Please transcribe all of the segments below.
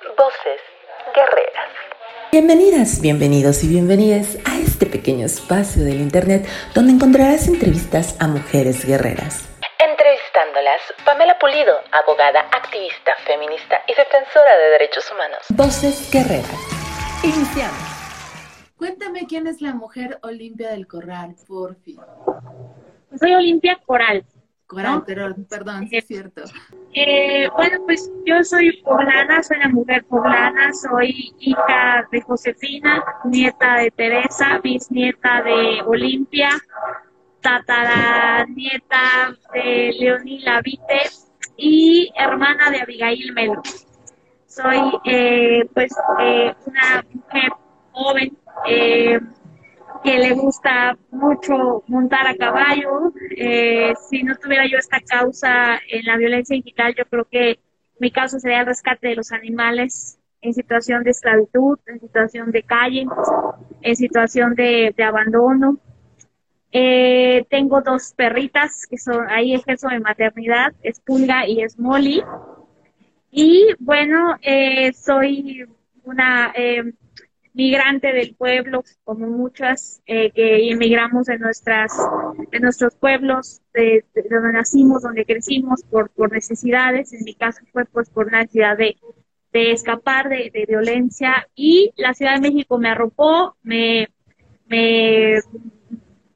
Voces Guerreras. Bienvenidas, bienvenidos y bienvenidas a este pequeño espacio del Internet donde encontrarás entrevistas a mujeres guerreras. Entrevistándolas, Pamela Pulido, abogada, activista, feminista y defensora de derechos humanos. Voces Guerreras. Iniciamos. Cuéntame quién es la mujer Olimpia del Corral, por fin. Soy Olimpia Coral. Coral, perdón, sí es cierto. Eh, bueno, pues yo soy poblana, soy una mujer poblana, soy hija de Josefina, nieta de Teresa, bisnieta de Olimpia, tataranieta de Leonila Vite y hermana de Abigail Melo. Soy eh, pues eh, una mujer joven, eh, que le gusta mucho montar a caballo. Eh, si no tuviera yo esta causa en la violencia digital, yo creo que mi causa sería el rescate de los animales en situación de esclavitud, en situación de calle, en situación de, abandono. Eh, tengo dos perritas que son, ahí ejerzo mi maternidad, es Pulga y es Molly. Y bueno, eh, soy una migrante del pueblo, como muchas eh, que emigramos de nuestras, de nuestros pueblos, de, donde nacimos, donde crecimos por, por necesidades. En mi caso fue pues por una necesidad de, de escapar de, de, violencia y la Ciudad de México me arropó, me, me,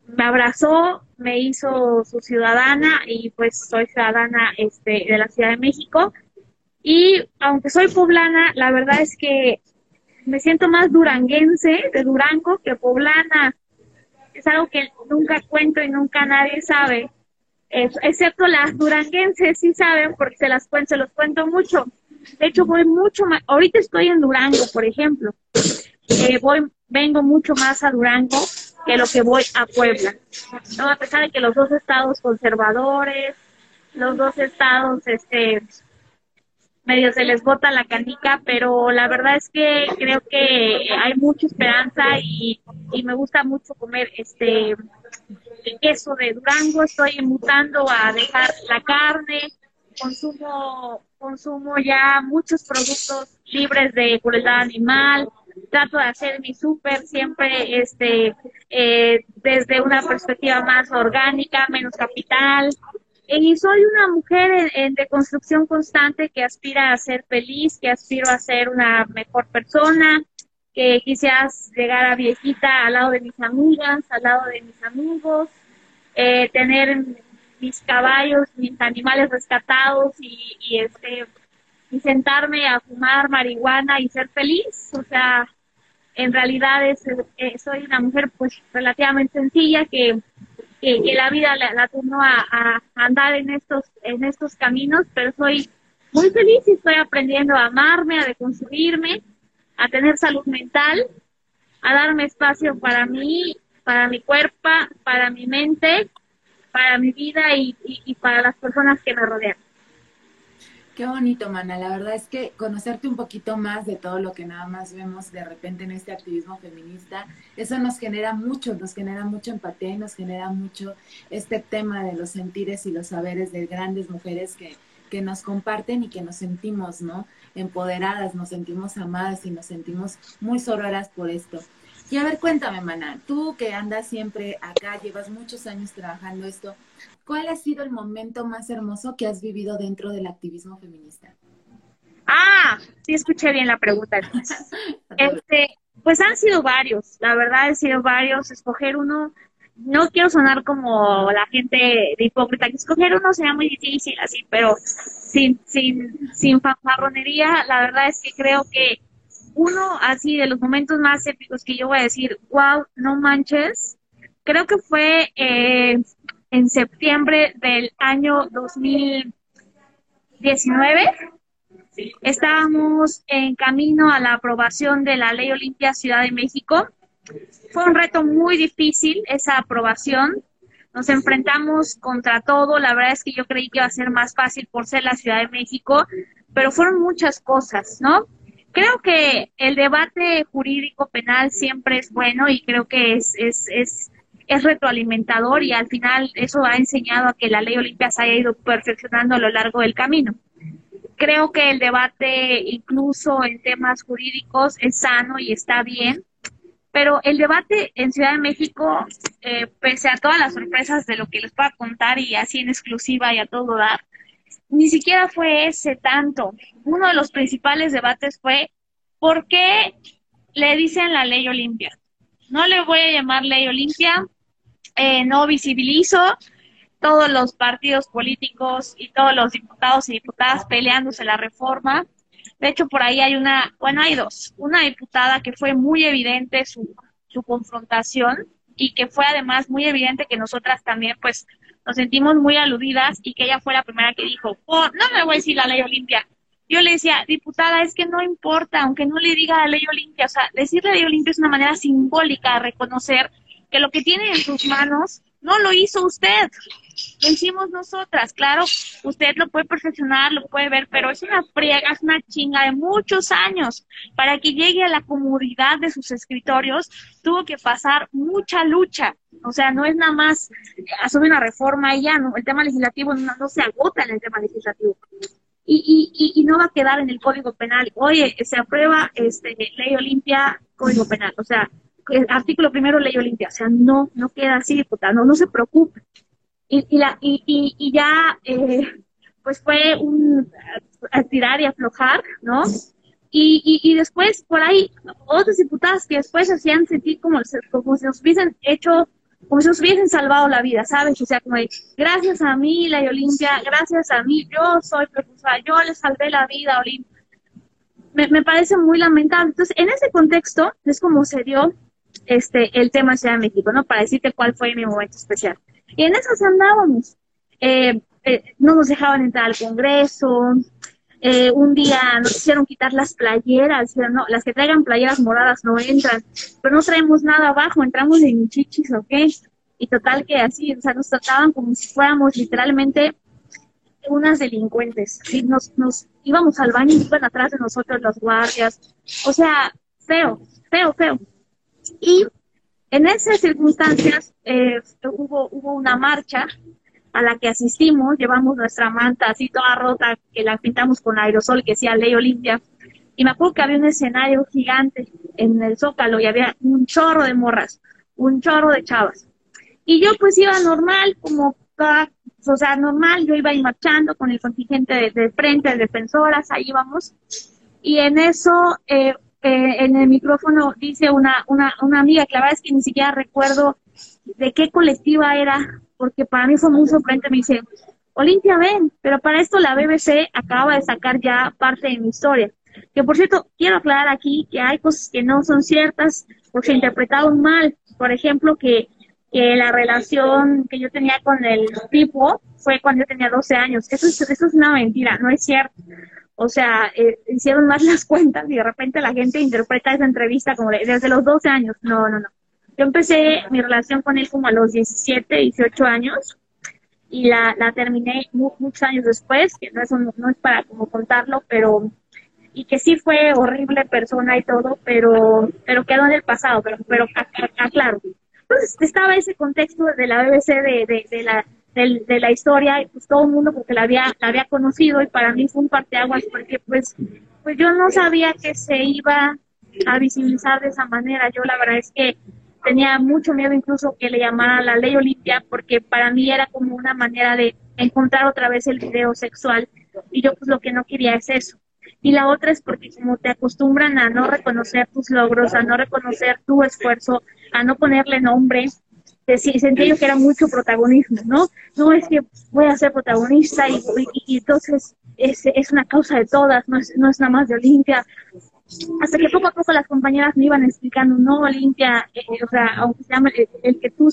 me abrazó, me hizo su ciudadana y pues soy ciudadana este, de la Ciudad de México. Y aunque soy poblana, la verdad es que me siento más duranguense de Durango que poblana. Es algo que nunca cuento y nunca nadie sabe. excepto las duranguenses sí saben porque se las cuento, se los cuento mucho. De hecho, voy mucho más, ahorita estoy en Durango, por ejemplo. Eh, voy, vengo mucho más a Durango que lo que voy a Puebla. ¿no? A pesar de que los dos estados conservadores, los dos estados este, medio se les bota la canica, pero la verdad es que creo que hay mucha esperanza y, me gusta mucho comer este queso de Durango, estoy mutando a dejar la carne, consumo consumo ya muchos productos libres de crueldad animal, trato de hacer mi súper siempre este eh, desde una perspectiva más orgánica, menos capital, y soy una mujer en, de construcción constante que aspira a ser feliz, que aspiro a ser una mejor persona, que quisieras llegar a viejita al lado de mis amigas, al lado de mis amigos, eh, tener mis caballos, mis animales rescatados y, y, este y sentarme a fumar marihuana y ser feliz. O sea, en realidad es, eh, soy una mujer pues relativamente sencilla que que, la vida la, la a, andar en estos, en estos caminos, pero soy muy feliz y estoy aprendiendo a amarme, a deconstruirme, a tener salud mental, a darme espacio para mí, para mi cuerpo, para mi mente, para mi vida y para las personas que me rodean. Qué bonito, Mana. La verdad es que conocerte un poquito más de todo lo que nada más vemos de repente en este activismo feminista, eso nos genera mucho, nos genera mucha empatía y nos genera mucho este tema de los sentires y los saberes de grandes mujeres que, que nos comparten y que nos sentimos, ¿no? Empoderadas, nos sentimos amadas y nos sentimos muy sororas por esto. Y a ver, cuéntame, Mana, tú que andas siempre acá, llevas muchos años trabajando esto, ¿cuál ha sido el momento más hermoso que has vivido dentro del activismo feminista? Ah, sí escuché bien la pregunta. este, pues han sido varios, la verdad han sido varios. Escoger uno, no quiero sonar como la gente de hipócrita, que escoger uno sería muy difícil así, pero sin, sin, sin fanfarronería, la verdad es que creo que uno así de los momentos más épicos que yo voy a decir, wow, no manches, creo que fue eh, en septiembre del año 2019. Estábamos en camino a la aprobación de la Ley Olimpia Ciudad de México. Fue un reto muy difícil esa aprobación. Nos enfrentamos contra todo. La verdad es que yo creí que iba a ser más fácil por ser la Ciudad de México, pero fueron muchas cosas, ¿no? Creo que el debate jurídico penal siempre es bueno y creo que es, es, es, es retroalimentador y al final eso ha enseñado a que la ley Olimpia se haya ido perfeccionando a lo largo del camino. creo que el debate, incluso en temas jurídicos, es sano y está bien, pero el debate en Ciudad de México, eh, pese a todas las sorpresas de lo que les pueda contar y así en exclusiva y a todo dar, ni siquiera fue ese tanto. Uno de los principales debates fue ¿por qué le dicen la ley Olimpia? No le voy a llamar ley Olimpia, eh, no visibilizo todos los partidos políticos y todos los diputados y diputadas peleándose la reforma. De hecho, por ahí hay una, bueno, hay dos. Una diputada que fue muy evidente su, su confrontación y que fue además muy evidente que nosotras también, pues, nos sentimos muy aludidas y que ella fue la primera que dijo, oh, no me voy a decir la ley Olimpia. Yo le decía, diputada, es que no importa, aunque no le diga la ley Olimpia, o sea, decir la ley Olimpia es una manera simbólica de reconocer que lo que tiene en sus manos no lo hizo usted, lo hicimos nosotras. Claro, usted lo puede perfeccionar, lo puede ver, pero es una friega, es una chinga de muchos años. Para que llegue a la comodidad de sus escritorios, tuvo que pasar mucha lucha. O sea, no es nada más hacer una reforma y ya, no, el tema legislativo no, se agota en el tema legislativo. Y, y, y, no va a quedar en el Código Penal. Oye, se aprueba este, Ley Olimpia, Código Penal. O sea, artículo primero, Ley Olimpia. O sea, no, no queda así, diputada, no, no se preocupe y, y, la, y, y, ya eh, pues fue un tirar y aflojar, ¿no? Y, y, después por ahí otras diputadas que después hacían sentir como, como si nos hubiesen hecho, como si nos hubiesen salvado la vida, ¿sabes? O sea, como de, gracias a mí, la Olimpia, gracias a mí, yo soy profesora, yo le salvé la vida a Olimpia. Me, me parece muy lamentable. Entonces, en ese contexto es como se dio este el tema de Ciudad de México, ¿no? Para decirte cuál fue mi momento especial. Y en esas andábamos. Eh, eh, no nos dejaban entrar al Congreso. Eh, un día nos hicieron quitar las playeras. No, las que traigan playeras moradas no entran. Pero no traemos nada abajo, entramos en chichis, ¿ok? Y total que así, o sea, nos trataban como si fuéramos literalmente unas delincuentes. Y nos, nos íbamos al baño y iban atrás de nosotros los guardias. O sea, feo, feo, feo. Y en esas circunstancias eh, hubo, hubo una marcha a la que asistimos, llevamos nuestra manta así toda rota, que la pintamos con aerosol que decía Ley Olimpia, y me acuerdo que había un escenario gigante en el Zócalo y había un chorro de morras, un chorro de chavas. Y yo pues iba normal, como toda, o sea, normal, yo iba ahí marchando con el contingente de, frente, de defensoras, ahí íbamos. Y en eso eh, eh, en el micrófono dice una, una, una amiga, que la verdad es que ni siquiera recuerdo de qué colectiva era, porque para mí fue muy sorprendente, me dice, Olimpia, ven, pero para esto la BBC acaba de sacar ya parte de mi historia. Que por cierto, quiero aclarar aquí que hay cosas que no son ciertas porque se interpretaron mal. Por ejemplo, que, que la relación que yo tenía con el tipo fue cuando yo tenía 12 años. Eso es, eso es una mentira, no es cierto. O sea, eh, hicieron más las cuentas y de repente la gente interpreta esa entrevista como desde los 12 años. No, no, no. Yo empecé mi relación con él como a los 17, 18 años y la, la terminé muchos años después, que no es, no es para como contarlo, pero y que sí fue horrible persona y todo, pero pero quedó en el pasado, pero pero aclaro. Entonces estaba ese contexto de la BBC de, de, de la de, la historia y pues todo el mundo porque la había, la había conocido y para mí fue un parteaguas porque pues, pues yo no sabía que se iba a visibilizar de esa manera. Yo la verdad es que tenía mucho miedo incluso que le llamara la ley Olimpia porque para mí era como una manera de encontrar otra vez el video sexual y yo pues lo que no quería es eso. Y la otra es porque como te acostumbran a no reconocer tus logros, a no reconocer tu esfuerzo, a no ponerle nombre, sentía yo que era mucho protagonismo, ¿no? No es que voy a ser protagonista y, y, entonces es, es, una causa de todas, no es, no es nada más de Olimpia. Hasta que poco a poco las compañeras me iban explicando, no, Olimpia, eh, o sea, aunque se llame el, que tú,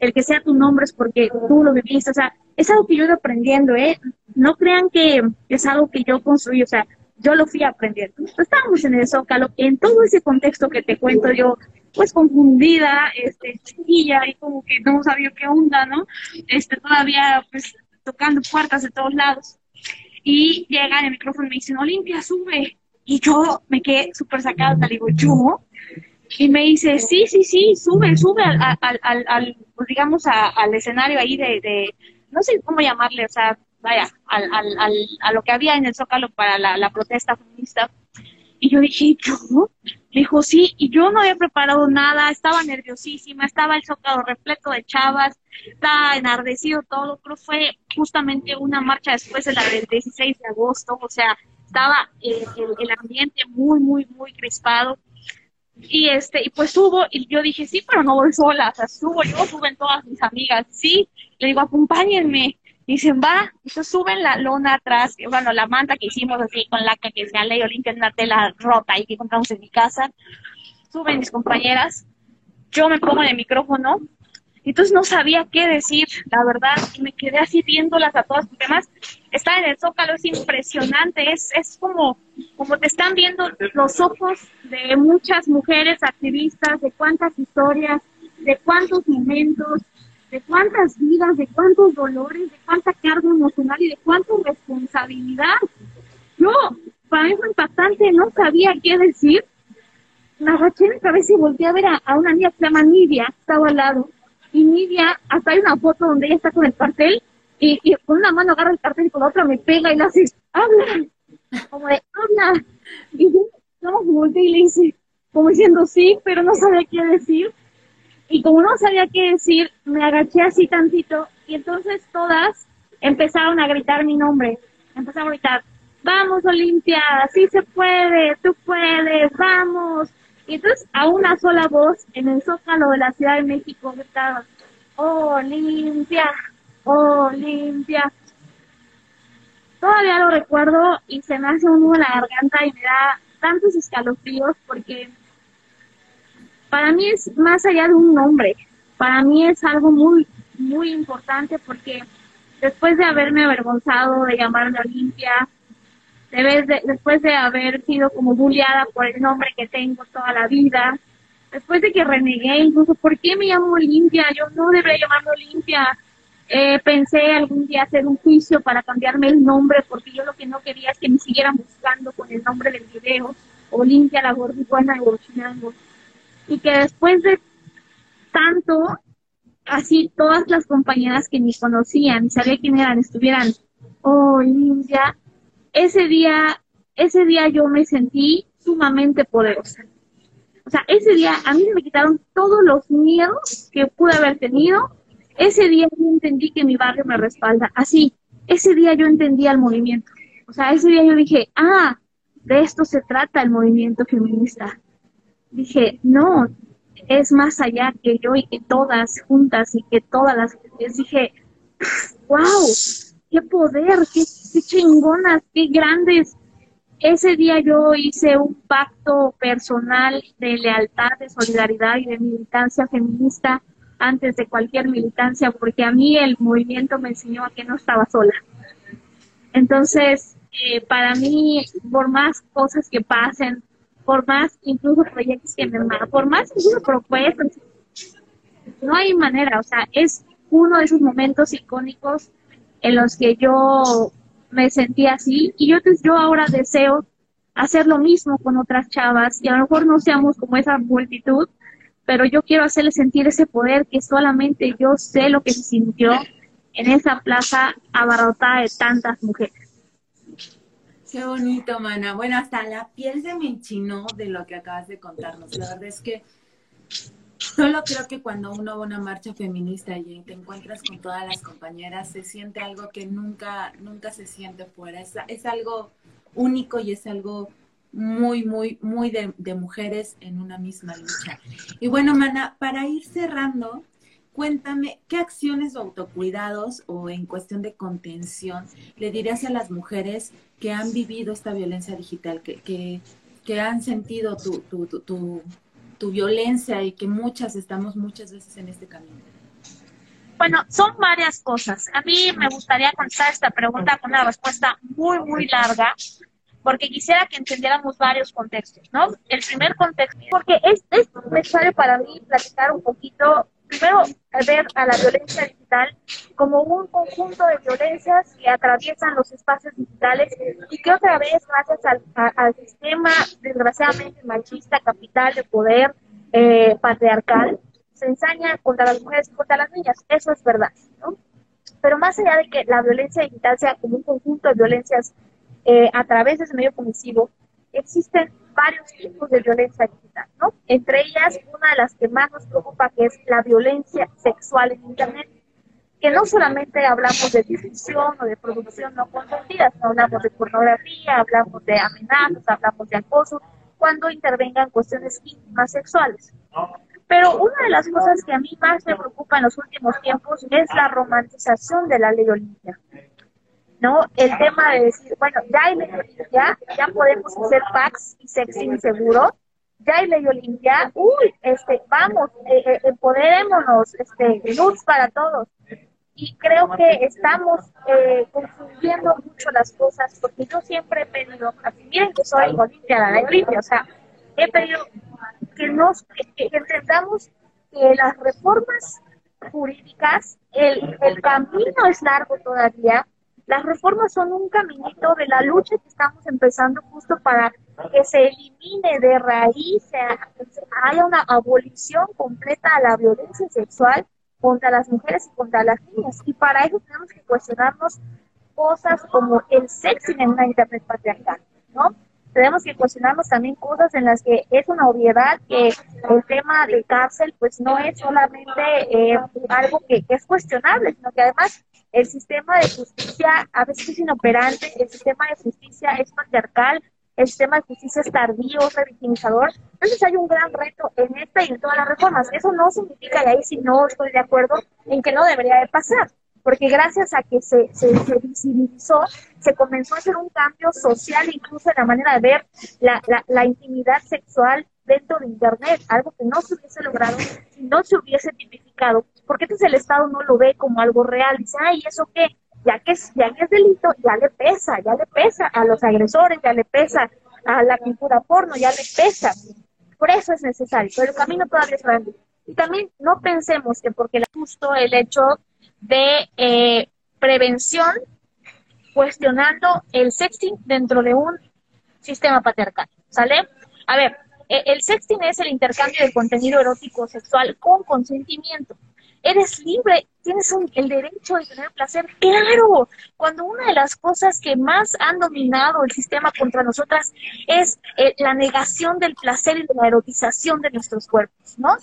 el que sea tu nombre es porque tú lo viviste, o sea, es algo que yo he ido aprendiendo, ¿eh? No crean que es algo que yo construí, o sea, yo lo fui aprendiendo. Estábamos en el Zócalo, en todo ese contexto que te cuento yo, pues confundida, este, chiquilla y como que no sabía qué onda, ¿no? Este, todavía pues tocando puertas de todos lados. Y llega en el micrófono y me dicen, Olimpia, sube. Y yo me quedé súper sacada, le digo, ¿yo? Y me dice, sí, sí, sí, sube, sube al, al, al, pues, digamos, al escenario ahí de, de, no sé cómo llamarle, o sea, vaya, al, al, a lo que había en el Zócalo para la, la protesta feminista. Y yo dije, ¿yo? Dijo, sí, y yo no había preparado nada, estaba nerviosísima, estaba el zócalo repleto de chavas, estaba enardecido todo, pero fue justamente una marcha después de la del 16 de agosto, o sea, estaba el, ambiente muy, muy, muy crispado. Y este, y pues subo, y yo dije, sí, pero no voy sola, o sea, subo yo, suben todas mis amigas, sí, le digo, acompáñenme, dicen, va, se suben la lona atrás, bueno, la manta que hicimos así con la que se ley limpia una tela rota y que encontramos en mi casa, suben mis compañeras, yo me pongo en el micrófono, entonces no sabía qué decir, la verdad, y me quedé así viéndolas a todas, porque además estar en el zócalo es impresionante, es, es como, como te están viendo los ojos de muchas mujeres activistas, de cuántas historias, de cuántos momentos, de cuántas vidas, de cuántos dolores, de cuánta carga emocional y de cuánta responsabilidad. Yo, para mí fue impactante, no sabía qué decir. Me agaché en cabeza y volteé a ver a, una niña que se llama Nidia, estaba al lado. Y Nidia, hasta hay una foto donde ella está con el cartel y, con una mano agarra el cartel y con la otra me pega y le hace, habla, como de, habla. Y yo, no, volteé y le hice, como diciendo sí, pero no sabía qué decir. Y como no sabía qué decir, me agaché así tantito y entonces todas empezaron a gritar mi nombre. Empezaron a gritar, vamos Olimpia, sí se puede, tú puedes, vamos. Y entonces a una sola voz en el zócalo de la Ciudad de México gritaban, Olimpia, Olimpia. Todavía lo recuerdo y se me hace un nudo en la garganta y me da tantos escalofríos porque para mí es más allá de un nombre, para mí es algo muy, muy importante porque después de haberme avergonzado de llamarme Olimpia, de, después de haber sido como bulliada por el nombre que tengo toda la vida, después de que renegué incluso, ¿por qué me llamo Olimpia? Yo no debería llamarme Olimpia. Eh, pensé algún día hacer un juicio para cambiarme el nombre porque yo lo que no quería es que me siguieran buscando con el nombre del video, Olimpia la gordita de Bochinango y que después de tanto, así todas las compañeras que me conocían y sabía quién eran, estuvieran, oh, Limpia, ese día, ese día yo me sentí sumamente poderosa. O sea, ese día a mí me quitaron todos los miedos que pude haber tenido. Ese día yo entendí que mi barrio me respalda. Así, ese día yo entendía el movimiento. O sea, ese día yo dije, ah, de esto se trata el movimiento feminista dije, no, es más allá que yo y que todas juntas y que todas las dije, wow, qué poder, qué, chingonas, qué grandes. Ese día yo hice un pacto personal de lealtad, de solidaridad y de militancia feminista antes de cualquier militancia, porque a mí el movimiento me enseñó a que no estaba sola. Entonces, eh, para mí, por más cosas que pasen, por más incluso proyectos que me por más incluso propuestas, no hay manera, o sea, es uno de esos momentos icónicos en los que yo me sentí así y yo, yo ahora deseo hacer lo mismo con otras chavas y a lo mejor no seamos como esa multitud, pero yo quiero hacerle sentir ese poder que solamente yo sé lo que se sintió en esa plaza abarrotada de tantas mujeres. Qué bonito, mana. Bueno, hasta la piel se me enchinó de lo que acabas de contarnos. La verdad es que solo creo que cuando uno va a una marcha feminista y te encuentras con todas las compañeras, se siente algo que nunca, nunca se siente fuera. Es, algo único y es algo muy, muy, muy de mujeres en una misma lucha. Y bueno, mana, para ir cerrando, cuéntame, ¿qué acciones o autocuidados o en cuestión de contención le dirías a las mujeres que han vivido esta violencia digital, que, que, han sentido tu, tu, tu, tu, violencia y que muchas estamos muchas veces en este camino? Bueno, son varias cosas. A mí me gustaría contestar esta pregunta con una respuesta muy, muy larga, porque quisiera que entendiéramos varios contextos, ¿no? El primer contexto, porque es, es necesario para mí platicar un poquito primero ver a la violencia digital como un conjunto de violencias que atraviesan los espacios digitales y que otra vez, gracias al, sistema desgraciadamente machista, capital de poder eh, patriarcal, se ensaña contra las mujeres y contra las niñas. Eso es verdad. ¿no? Pero más allá de que la violencia digital sea como un conjunto de violencias eh, a través de ese medio comisivo, existen varios tipos de violencia digital, ¿no? Entre ellas, una de las que más nos preocupa, que es la violencia sexual en Internet, que no solamente hablamos de difusión o de producción no consentida, sino hablamos de pornografía, hablamos de amenazas, hablamos de acoso, cuando intervengan cuestiones íntimas sexuales. Pero una de las cosas que a mí más me preocupa en los últimos tiempos es la romantización de la ley Olimpia. ¿No? El tema de decir, bueno, ya hay ley Olimpia, ya podemos hacer packs y sexy seguro, ya hay ley Olimpia, uy, este, vamos, eh, eh, empoderémonos, este, luz para todos. Y creo que estamos eh, confundiendo mucho las cosas, porque yo siempre he pedido, miren que soy Olimpia, la ley Olimpia, o sea, he pedido que nos entendamos que las reformas jurídicas, el, el camino es largo todavía, las reformas son un caminito de la lucha que estamos empezando justo para que se elimine de raíz, haya una abolición completa de la violencia sexual contra las mujeres y contra las niñas. Y para eso tenemos que cuestionarnos cosas como el sexo en una internet patriarcal, ¿no? tenemos que cuestionarnos también cosas en las que es una obviedad que el tema de cárcel pues no es solamente eh, algo que, es cuestionable, sino que además el sistema de justicia a veces es inoperante, el sistema de justicia es patriarcal, el sistema de justicia es tardío, revictimizador. Entonces hay un gran reto en esta y en todas las reformas. Eso no significa, y ahí sí no estoy de acuerdo, en que no debería de pasar porque gracias a que se, se, visibilizó, se comenzó a hacer un cambio social, incluso en la manera de ver la, la, intimidad sexual dentro de Internet, algo que no se hubiese logrado si no se hubiese tipificado, porque entonces el Estado no lo ve como algo real, dice, ay, ¿eso qué? Ya que, es, ya que es delito, ya le pesa, ya le pesa a los agresores, ya le pesa a la pintura porno, ya le pesa. Por eso es necesario, pero el camino todavía es grande. Y también no pensemos que porque justo el hecho de eh, prevención cuestionando el sexting dentro de un sistema patriarcal, ¿sale? A ver, el sexting es el intercambio de contenido erótico sexual con consentimiento. Eres libre, tienes el derecho de tener placer. Claro, cuando una de las cosas que más han dominado el sistema contra nosotras es eh, la negación del placer y de la erotización de nuestros cuerpos, ¿no?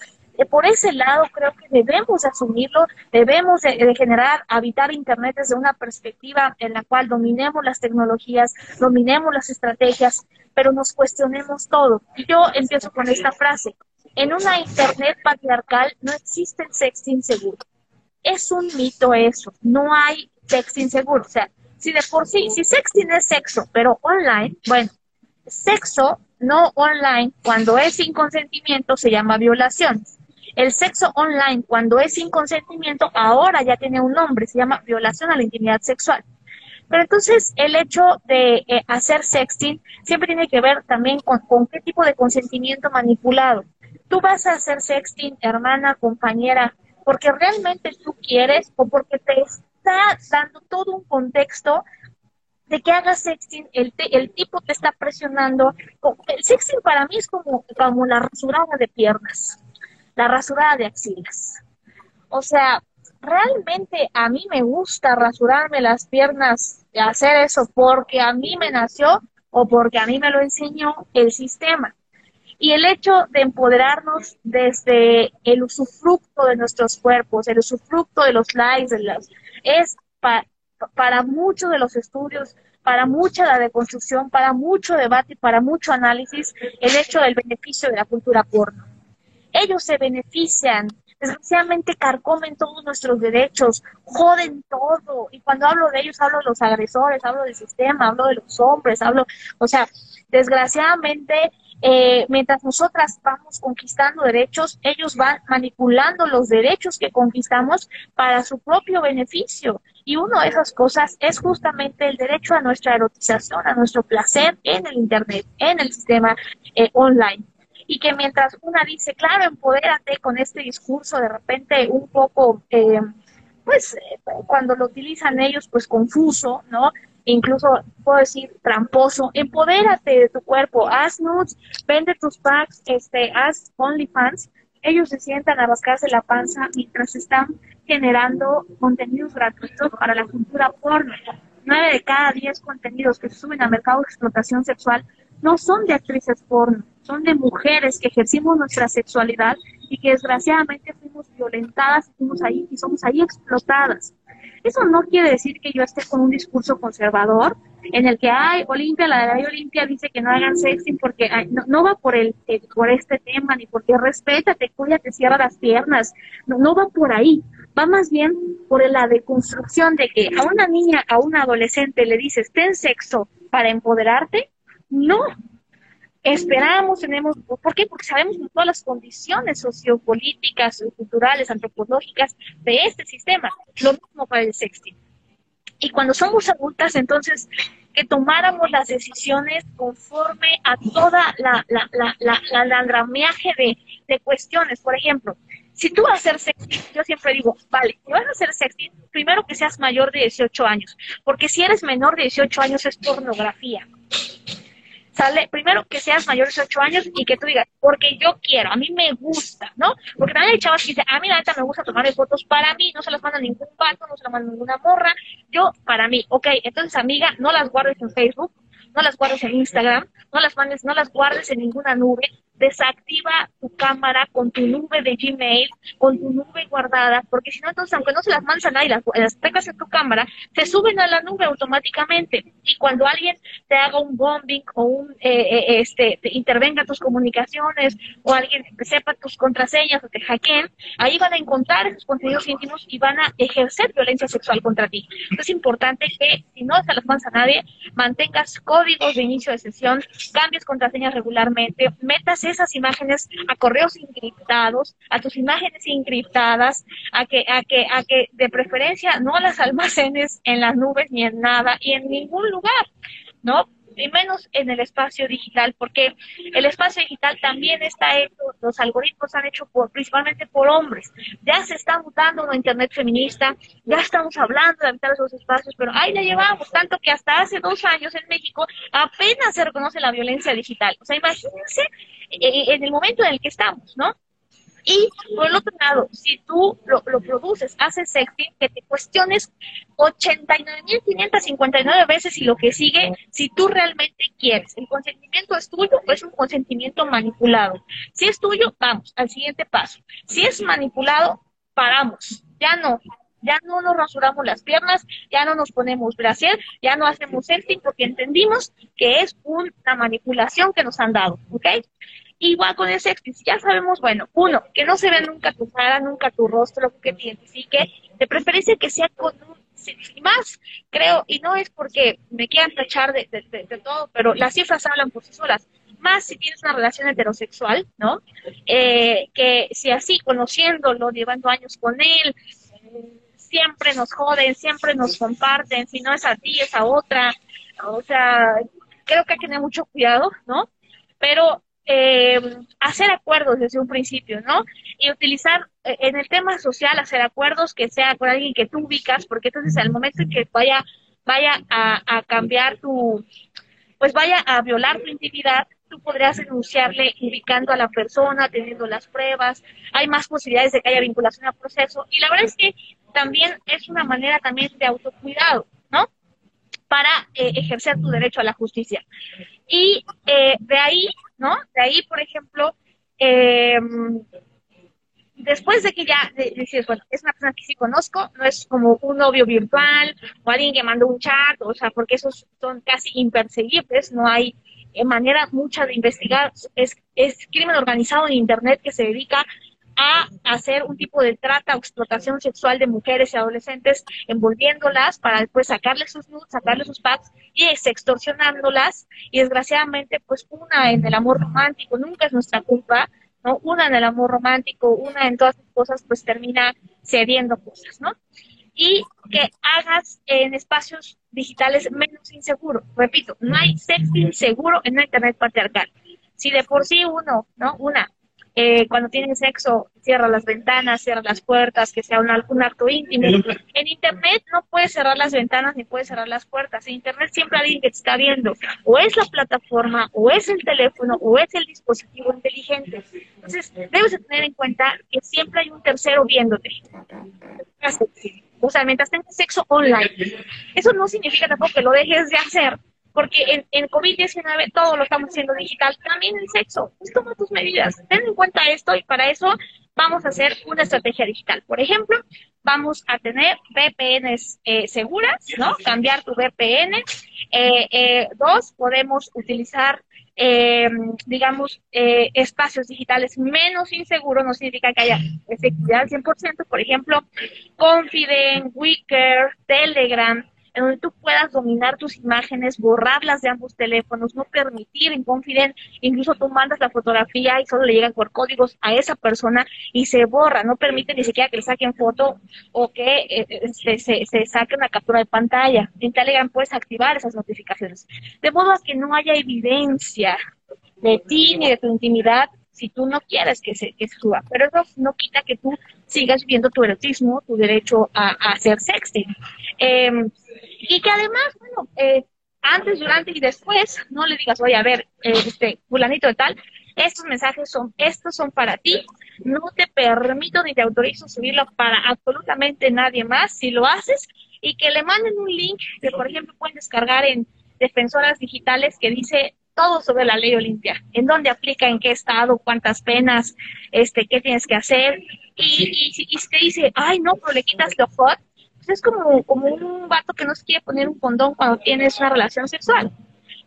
Por ese lado creo que debemos asumirlo, debemos de, generar, habitar Internet desde una perspectiva en la cual dominemos las tecnologías, dominemos las estrategias, pero nos cuestionemos todo. Y yo empiezo con esta frase. En una Internet patriarcal no existe el sexting seguro. Es un mito eso. No hay sexting seguro. O sea, si de por sí, si sexting es sexo, pero online, bueno, sexo no online, cuando es sin consentimiento, se llama violación. El sexo online, cuando es sin consentimiento, ahora ya tiene un nombre, se llama violación a la intimidad sexual. Pero entonces el hecho de eh, hacer sexting siempre tiene que ver también con, qué tipo de consentimiento manipulado. Tú vas a hacer sexting, hermana, compañera, porque realmente tú quieres o porque te está dando todo un contexto de que hagas sexting, el, el tipo te está presionando. El sexting para mí es como, como la rasurada de piernas la rasurada de axilas. O sea, realmente a mí me gusta rasurarme las piernas y hacer eso porque a mí me nació o porque a mí me lo enseñó el sistema. Y el hecho de empoderarnos desde el usufructo de nuestros cuerpos, el usufructo de los likes, es para muchos de los estudios, para mucha la deconstrucción, para mucho debate para mucho análisis, el hecho del beneficio de la cultura porno ellos se benefician, desgraciadamente carcomen todos nuestros derechos, joden todo. Y cuando hablo de ellos, hablo de los agresores, hablo del sistema, hablo de los hombres, hablo, o sea, desgraciadamente, eh, mientras nosotras vamos conquistando derechos, ellos van manipulando los derechos que conquistamos para su propio beneficio. Y una de esas cosas es justamente el derecho a nuestra erotización, a nuestro placer en el Internet, en el sistema eh, online y que mientras una dice, claro, empodérate con este discurso de repente un poco, eh, pues eh, cuando lo utilizan ellos, pues confuso, ¿no? Incluso puedo decir tramposo, empodérate de tu cuerpo, haz nudes, vende tus packs, este, haz OnlyFans, ellos se sientan a rascarse la panza mientras están generando contenidos gratuitos para la cultura porno. Nueve de cada diez contenidos que suben al mercado de explotación sexual no son de actrices porno, son de mujeres que ejercimos nuestra sexualidad y que desgraciadamente fuimos violentadas, fuimos ahí y somos ahí explotadas. Eso no quiere decir que yo esté con un discurso conservador en el que, ay, Olimpia, la ley Olimpia dice que no hagan sexting porque no, va por el, por este tema, ni porque respétate, te cierra las piernas, no, no va por ahí, va más bien por la deconstrucción de que a una niña, a un adolescente le dices, ten sexo para empoderarte, no, esperamos, tenemos, ¿por qué? Porque sabemos todas las condiciones sociopolíticas, culturales, antropológicas de este sistema, lo mismo para el sexting. Y cuando somos adultas, entonces, que tomáramos las decisiones conforme a toda la, la, la, la, andamiaje de, de, cuestiones. Por ejemplo, si tú vas a hacer sexting, yo siempre digo, vale, si vas a hacer sexting, primero que seas mayor de 18 años, porque si eres menor de 18 años es pornografía sale primero que seas mayor de 18 años y que tú digas, porque yo quiero, a mí me gusta, ¿no? Porque también hay chavas que dicen, a mí la neta me gusta tomar fotos para mí, no se las manda ningún pato, no se las manda ninguna morra, yo para mí, ok, entonces amiga, no las guardes en Facebook, no las guardes en Instagram, no las mandes, no las guardes en ninguna nube, desactiva tu cámara con tu nube de Gmail, con tu nube guardada, porque si no, entonces, aunque no se las mandes a nadie, las, las tengas en tu cámara, se suben a la nube automáticamente. Y cuando alguien te haga un bombing o un, eh, eh, este, te intervenga tus comunicaciones, o alguien sepa tus contraseñas o te hackeen, ahí van a encontrar esos contenidos íntimos y van a ejercer violencia sexual contra ti. es importante que, si no se las mandas a nadie, mantengas códigos de inicio de sesión, cambies contraseñas regularmente, metas esas imágenes a correos encriptados, a tus imágenes encriptadas, a que, a que, a que de preferencia no las almacenes en las nubes ni en nada y en ningún lugar, ¿no? Y menos en el espacio digital, porque el espacio digital también está hecho, los algoritmos han hecho por, principalmente por hombres. Ya se está mutando una Internet feminista, ya estamos hablando de habitar esos espacios, pero ahí la llevamos, tanto que hasta hace dos años en México apenas se reconoce la violencia digital. O sea, imagínense eh, en el momento en el que estamos, ¿no? Y por el otro lado, si tú lo, produces, haces sexting, que te cuestiones 89.559 veces y lo que sigue, si tú realmente quieres. El consentimiento es tuyo o es un consentimiento manipulado. Si es tuyo, vamos al siguiente paso. Si es manipulado, paramos. Ya no, ya no nos rasuramos las piernas, ya no nos ponemos brasier, ya no hacemos sexting porque entendimos que es una manipulación que nos han dado, ¿ok? Igual con el sexting, ya sabemos, bueno, uno, que no se vea nunca tu cara, nunca tu rostro, que te identifique, de preferencia que sea con un y más, creo, y no es porque me quieran tachar de, todo, pero las cifras hablan por sí solas. Más si tienes una relación heterosexual, ¿no? Eh, que si así, conociéndolo, llevando años con él, siempre nos joden, siempre nos comparten, si no es a ti, es a otra. O sea, creo que hay que tener mucho cuidado, ¿no? Pero eh, hacer acuerdos desde un principio, ¿no? Y utilizar eh, en el tema social, hacer acuerdos que sea con alguien que tú ubicas, porque entonces al momento en que vaya, vaya a, cambiar tu, pues vaya a violar tu intimidad, tú podrías denunciarle ubicando a la persona, teniendo las pruebas, hay más posibilidades de que haya vinculación al proceso, y la verdad es que también es una manera también de autocuidado, ¿no? Para eh, ejercer tu derecho a la justicia. Y de ahí ¿no? De ahí, por ejemplo, eh, después de que ya dices, bueno, es una persona que sí conozco, no es como un novio virtual o alguien que mandó un chat, o sea, porque esos son casi imperseguibles, no hay eh, manera mucha de investigar, es, es crimen organizado en Internet que se dedica a hacer un tipo de trata o explotación sexual de mujeres y adolescentes, envolviéndolas para después sacarles sus nudes, sacarles sus packs y extorsionándolas. Y desgraciadamente, pues una en el amor romántico, nunca es nuestra culpa, ¿no? Una en el amor romántico, una en todas las cosas, pues termina cediendo cosas, ¿no? Y que hagas en espacios digitales menos inseguros. Repito, no hay sexo inseguro en una internet patriarcal. Si de por sí uno, ¿no? Una eh, cuando tienen sexo, cierra las ventanas, cierra las puertas, que sea un, acto íntimo. En Internet no puedes cerrar las ventanas ni puedes cerrar las puertas. En Internet siempre alguien que te está viendo, o es la plataforma, o es el teléfono, o es el dispositivo inteligente. Entonces, debes tener en cuenta que siempre hay un tercero viéndote. O sea, mientras tengas sexo online. Eso no significa tampoco que lo dejes de hacer, porque en, en COVID-19 todo lo estamos haciendo digital, también el sexo. Pues toma tus medidas, ten en cuenta esto y para eso vamos a hacer una estrategia digital. Por ejemplo, vamos a tener VPNs eh, seguras, ¿no? Cambiar tu VPN. Eh, eh, dos, podemos utilizar, digamos, espacios digitales menos inseguros, no significa que haya efectividad al 100%, por ejemplo, Confident, Wicker, Telegram, en donde tú puedas dominar tus imágenes, borrarlas de ambos teléfonos, no permitir en Confident, incluso tú mandas la fotografía y solo le llegan por códigos a esa persona y se borra, no permite ni siquiera que le saquen foto o que eh, eh, se, se, saque una captura de pantalla. En Telegram puedes activar esas notificaciones. De modo a que no haya evidencia de ti ni de tu intimidad si tú no quieres que se, que suba. Pero eso no quita que tú sigas viendo tu erotismo, tu derecho a, a hacer sexting. Em, y que además, bueno, eh, antes, durante y después, no le digas, oye, a ver, eh, este, fulanito de tal, estos mensajes son, estos son para ti, no te permito ni te autorizo subirlo para absolutamente nadie más si lo haces y que le manden un link que, por ejemplo, pueden descargar en defensoras digitales que dice todo sobre la ley Olimpia, en dónde aplica, en qué estado, cuántas penas, este, qué tienes que hacer. Y, y, y si te dice, ay, no, pero le quitas lo hot, es como, como un vato que no se quiere poner un condón cuando tienes una relación sexual.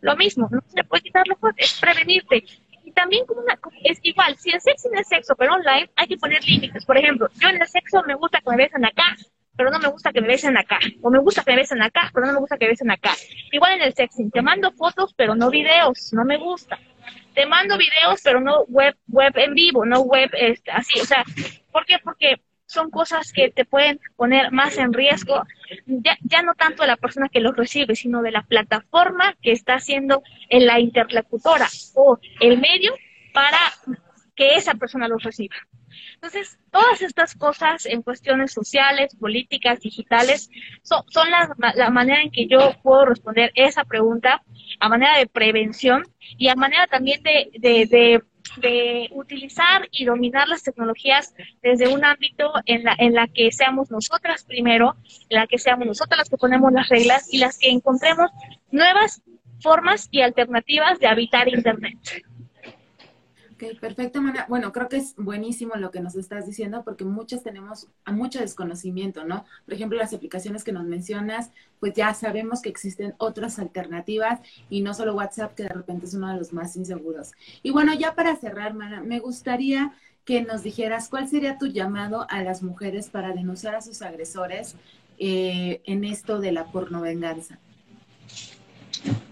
Lo mismo, no se puede quitar lo es prevenirte. Y también como una, es igual, si el sexo no es sexo, pero online, hay que poner límites. Por ejemplo, yo en el sexo me gusta que me besen acá, pero no me gusta que me besen acá. O me gusta que me besen acá, pero no me gusta que me besen acá. Igual en el sexting, te mando fotos, pero no videos, no me gusta. Te mando videos, pero no web, web en vivo, no web este, así. O sea, ¿por qué? Porque son cosas que te pueden poner más en riesgo, ya, ya no tanto de la persona que los recibe, sino de la plataforma que está haciendo en la interlocutora o el medio para que esa persona los reciba. Entonces, todas estas cosas en cuestiones sociales, políticas, digitales, son, son la, la, manera en que yo puedo responder esa pregunta a manera de prevención y a manera también de, de utilizar y dominar las tecnologías desde un ámbito en la, en la que seamos nosotras primero, en la que seamos nosotras las que ponemos las reglas y las que encontremos nuevas formas y alternativas de habitar Internet. Ok, perfecto, Mana. Bueno, creo que es buenísimo lo que nos estás diciendo porque muchas tenemos mucho desconocimiento, ¿no? Por ejemplo, las aplicaciones que nos mencionas, pues ya sabemos que existen otras alternativas y no solo WhatsApp, que de repente es uno de los más inseguros. Y bueno, ya para cerrar, Mana, me gustaría que nos dijeras cuál sería tu llamado a las mujeres para denunciar a sus agresores eh, en esto de la pornovenganza.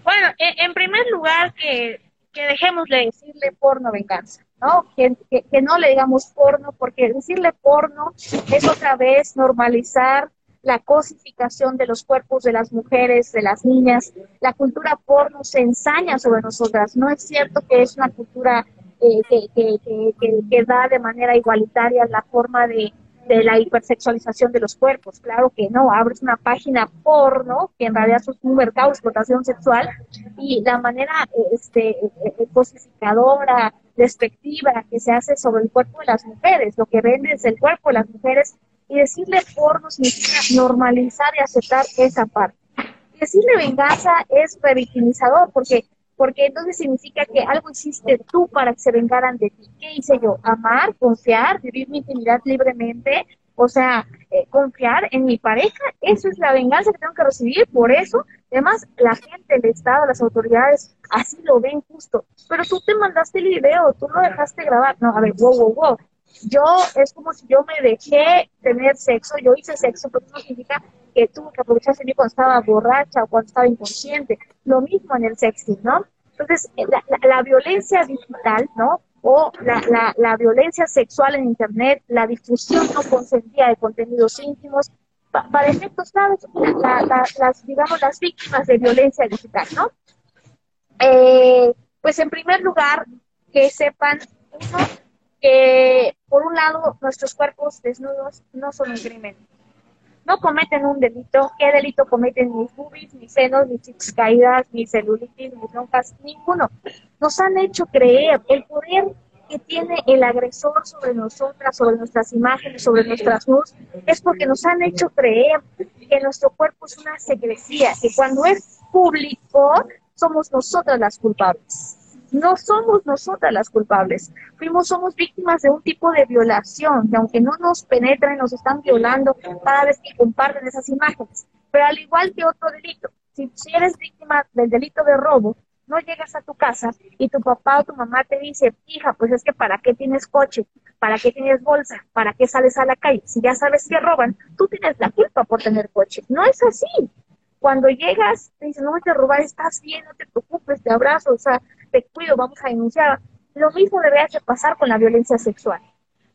Bueno, en primer lugar, que que dejemos de decirle porno venganza, ¿no? Que, que, no le digamos porno, porque decirle porno es otra vez normalizar la cosificación de los cuerpos de las mujeres, de las niñas. La cultura porno se ensaña sobre nosotras. No es cierto que es una cultura eh, que, que, que, da de manera igualitaria la forma de, de la hipersexualización de los cuerpos. Claro que no, abres una página porno, que en realidad es un mercado de explotación sexual, y la manera este, cosificadora, despectiva que se hace sobre el cuerpo de las mujeres, lo que vende es el cuerpo de las mujeres, y decirle porno significa normalizar y aceptar esa parte. Decirle venganza es revictimizador, porque porque entonces significa que algo hiciste tú para que se vengaran de ti. ¿Qué hice yo? Amar, confiar, vivir mi intimidad libremente, o sea, eh, confiar en mi pareja, eso es la venganza que tengo que recibir, por eso, además, la gente, el Estado, las autoridades, así lo ven justo, pero tú te mandaste el video, tú lo dejaste grabar, no, a ver, wow, wow, wow, yo, es como si yo me dejé tener sexo, yo hice sexo, pero eso significa que tuvo que aprovecharse cuando estaba borracha o cuando estaba inconsciente. Lo mismo en el sexting, ¿no? Entonces, eh, la, violencia digital, ¿no? O la, la, violencia sexual en Internet, la difusión no consentida de contenidos íntimos, para efectos claves, las, digamos, las víctimas de violencia digital, ¿no? Eh, pues en primer lugar, que sepan, uno, que, por un lado, nuestros cuerpos desnudos no son un crimen. No cometen un delito. ¿Qué delito cometen mis boobies, mis senos, mis chicas caídas, mis celulitis, mis lonjas? Ninguno. Nos han hecho creer el poder que tiene el agresor sobre nosotras, sobre nuestras imágenes, sobre nuestras luz, es porque nos han hecho creer que nuestro cuerpo es una secrecía, que cuando es público somos nosotras las culpables. No somos nosotras las culpables. Fuimos, somos víctimas de un tipo de violación, que aunque no nos penetren, nos están violando cada vez que comparten esas imágenes. Pero al igual que otro delito, si, si eres víctima del delito de robo, no llegas a tu casa y tu papá o tu mamá te dice, hija, pues es que para qué tienes coche, para qué tienes bolsa, para qué sales a la calle, si ya sabes que roban, tú tienes la culpa por tener coche. No es así. Cuando llegas, te dicen, no voy a robar, estás bien, no te preocupes, te abrazo, o sea, te cuido, vamos a denunciar. Lo mismo debería de pasar con la violencia sexual.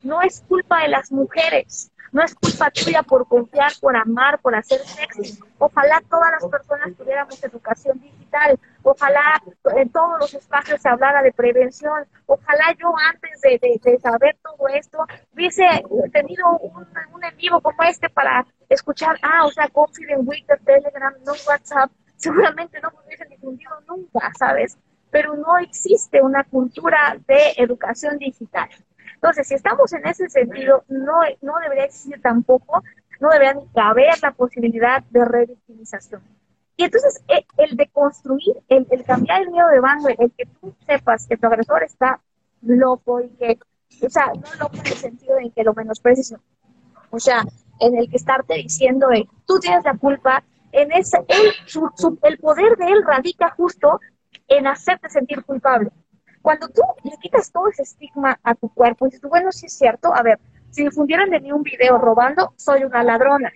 No es culpa de las mujeres, no es culpa tuya por confiar, por amar, por hacer sexo. Ojalá todas las personas tuviéramos educación digital. Ojalá en todos los espacios se hablara de prevención. Ojalá yo antes de, saber todo esto hubiese tenido un, un, en vivo como este para escuchar, ah, o sea, Confident Twitter, Telegram, no WhatsApp. Seguramente no me hubiesen difundido nunca, ¿sabes? Pero no existe una cultura de educación digital. Entonces, si estamos en ese sentido, no, no debería existir tampoco, no debería ni caber la posibilidad de revictimización. Y entonces, e, el, de construir, el, cambiar el miedo de bando, el que tú sepas que tu agresor está loco y que, o sea, no loco en el sentido de que lo menosprecies, o sea, en el que estarte diciendo de, tú tienes la culpa, en ese, el poder de él radica justo en hacerte sentir culpable. Cuando tú le quitas todo ese estigma a tu cuerpo y dices, bueno, sí es cierto, a ver, si difundieran de mí un video robando, soy una ladrona.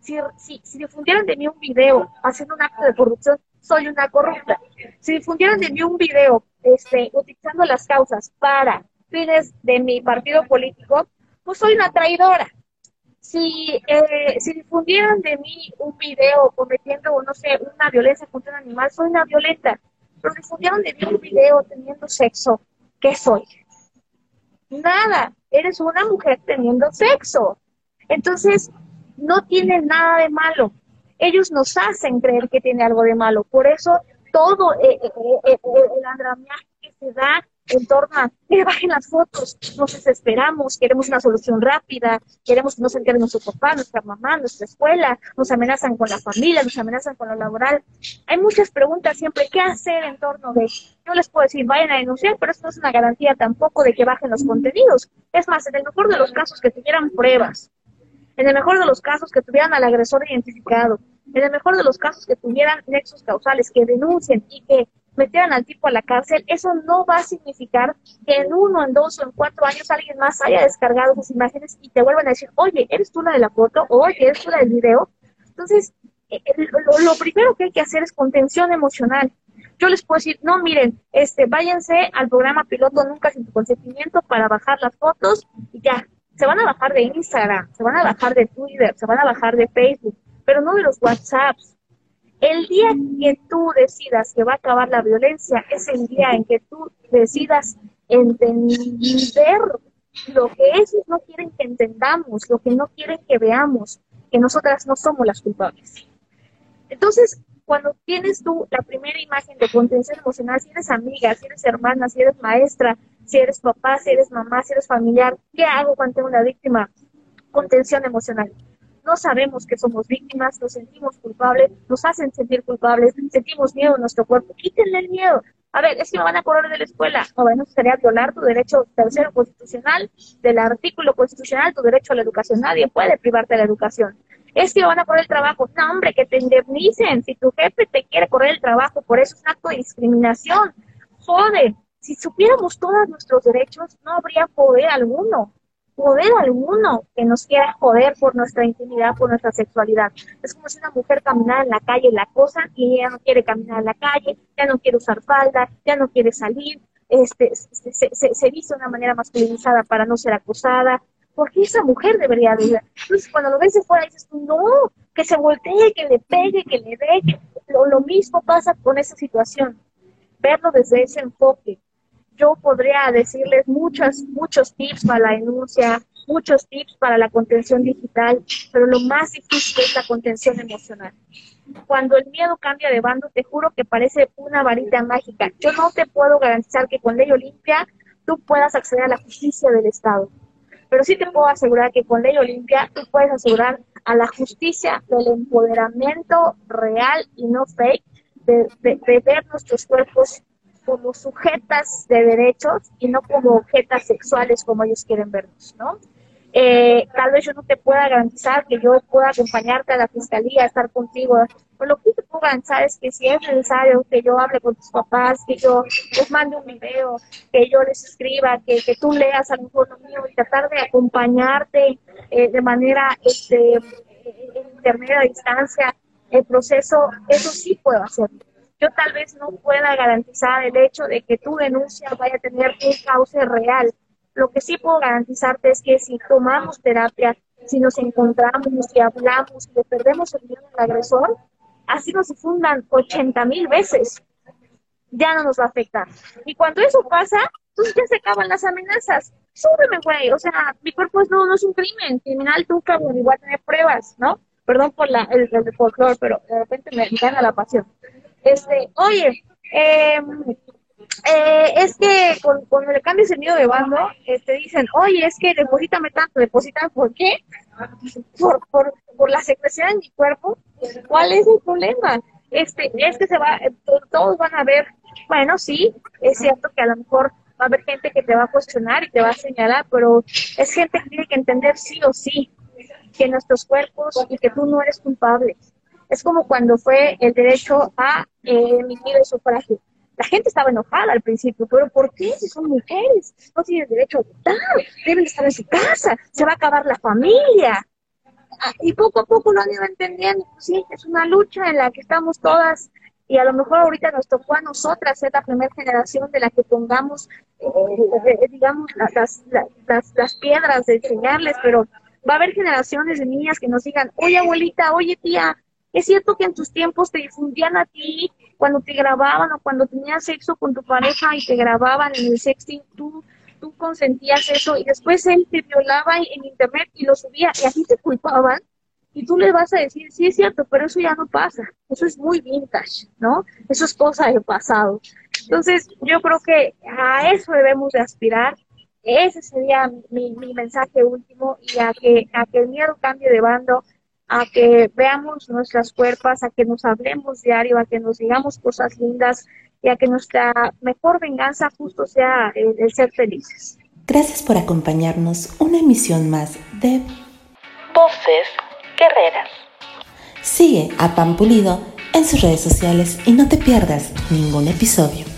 Si, si, si difundieran de mí un video haciendo un acto de corrupción, soy una corrupta. Si difundieran de mí un video este, utilizando las causas para fines de mi partido político, pues soy una traidora. Si, eh, si difundieran de mí un video cometiendo, no sé, una violencia contra un animal, soy una violenta pero difundieron de un video teniendo sexo. ¿Qué soy? Nada, eres una mujer teniendo sexo. Entonces, no tiene nada de malo. Ellos nos hacen creer que tiene algo de malo. Por eso, todo eh, eh, eh, el andamiaje que se da en torno a que bajen las fotos, nos desesperamos, queremos una solución rápida, queremos que no se entere nuestro papá, nuestra mamá, nuestra escuela, nos amenazan con la familia, nos amenazan con lo laboral. Hay muchas preguntas siempre, ¿qué hacer en torno de? Yo les puedo decir, vayan a denunciar, pero eso no es una garantía tampoco de que bajen los contenidos. Es más, en el mejor de los casos que tuvieran pruebas, en el mejor de los casos que tuvieran al agresor identificado, en el mejor de los casos que tuvieran nexos causales, que denuncien y que metieran al tipo a la cárcel, eso no va a significar que en uno, en dos o en cuatro años alguien más haya descargado esas imágenes y te vuelvan a decir, oye, ¿eres tú la de la foto? oye, ¿eres tú la del video? Entonces, eh, eh, lo, primero que hay que hacer es contención emocional. Yo les puedo decir, no, miren, este, váyanse al programa piloto Nunca sin tu consentimiento para bajar las fotos y ya. Se van a bajar de Instagram, se van a bajar de Twitter, se van a bajar de Facebook, pero no de los WhatsApps el día que tú decidas que va a acabar la violencia es el día en que tú decidas entender lo que ellos no quieren que entendamos, lo que no quieren que veamos, que nosotras no somos las culpables. Entonces, cuando tienes tú la primera imagen de contención emocional, si eres amiga, si eres hermana, si eres maestra, si eres papá, si eres mamá, si eres familiar, ¿qué hago cuando tengo una víctima? Contención emocional no sabemos que somos víctimas, nos sentimos culpables, nos hacen sentir culpables, sentimos miedo en nuestro cuerpo. Quítenle el miedo. A ver, es que me van a correr de la escuela. No, bueno, sería violar tu derecho tercero constitucional, del artículo constitucional, tu derecho a la educación. Nadie puede privarte de la educación. Es que me van a correr el trabajo. No, hombre, que te indemnicen. Si tu jefe te quiere correr el trabajo, por eso es un acto de discriminación. Jode. Si supiéramos todos nuestros derechos, no habría poder alguno poder alguno que nos quiera joder por nuestra intimidad, por nuestra sexualidad. Es como si una mujer caminara en la calle, la cosa, y ella no quiere caminar en la calle, ya no quiere usar falda, ya no quiere salir, este, se, se, dice de una manera masculinizada para no ser acosada, porque esa mujer debería de. Entonces, cuando lo ves de fuera, dices no, que se voltee, que le pegue, que le dé. Lo, lo mismo pasa con esa situación. Verlo desde ese enfoque, yo podría decirles muchos, muchos tips para la denuncia, muchos tips para la contención digital, pero lo más difícil es la contención emocional. Cuando el miedo cambia de bando, te juro que parece una varita mágica. Yo no te puedo garantizar que con ley Olimpia tú puedas acceder a la justicia del Estado, pero sí te puedo asegurar que con ley Olimpia tú puedes asegurar a la justicia del empoderamiento real y no fake, de, de ver nuestros cuerpos como sujetas de derechos y no como objetas sexuales como ellos quieren vernos, ¿no? Eh, tal vez yo no te pueda garantizar que yo pueda acompañarte a la fiscalía, estar contigo, pero lo que te puedo garantizar es que si es necesario que yo hable con tus papás, que yo les mande un video, que yo les escriba, que, que tú leas algún mío y tratar de acompañarte eh, de manera este, internet a distancia el proceso, eso sí puedo hacerlo yo tal vez no pueda garantizar el hecho de que tu denuncia vaya a tener un cauce real. Lo que sí puedo garantizarte es que si tomamos terapia, si nos encontramos y hablamos y le perdemos el miedo al agresor, así nos difundan 80 mil veces, ya no nos va a afectar. Y cuando eso pasa, entonces ya se acaban las amenazas. Súbeme, güey. O sea, mi cuerpo no, no es un crimen. Criminal, tú, cabrón, igual tener pruebas, ¿no? Perdón por la, el, el folclore, pero de repente me gana la pasión este, oye, em, eh, es que cuando le cambias el miedo de bando, te este, dicen, oye, es que deposítame tanto, deposítame, ¿por qué? Por, por, por la secreción en mi cuerpo. ¿Cuál es el problema? Este, es que se va, eh, todos van a ver, bueno, sí, es cierto que a lo mejor va a haber gente que te va a cuestionar y te va a señalar, pero es gente que tiene que entender sí o sí que nuestros cuerpos y que tú no eres culpable es como cuando fue el derecho a eh, emitir el sufragio. La gente estaba enojada al principio, pero ¿por qué si son mujeres? No tienen derecho a votar, deben estar en su casa, se va a acabar la familia. Ah, y poco a poco lo han ido entendiendo. Sí, es una lucha en la que estamos todas y a lo mejor ahorita nos tocó a nosotras ser la primera generación de la que pongamos, eh, digamos, las, las, las, piedras de enseñarles, pero va a haber generaciones de niñas que nos digan, oye abuelita, oye tía, es cierto que en tus tiempos te difundían a ti cuando te grababan o cuando tenías sexo con tu pareja y te grababan en el sexting, tú, tú consentías eso y después él te violaba en internet y lo subía y así te culpaban y tú le vas a decir, sí es cierto, pero eso ya no pasa, eso es muy vintage, ¿no? Eso es cosa del pasado. Entonces, yo creo que a eso debemos de aspirar. Ese sería mi, mi mensaje último y a que, a que el miedo cambie de bando, a que veamos nuestras cuerpos, a que nos hablemos diario, a que nos digamos cosas lindas y a que nuestra mejor venganza justo sea el, ser felices. Gracias por acompañarnos una emisión más de Voces Guerreras. Sigue a Pan Pulido en sus redes sociales y no te pierdas ningún episodio.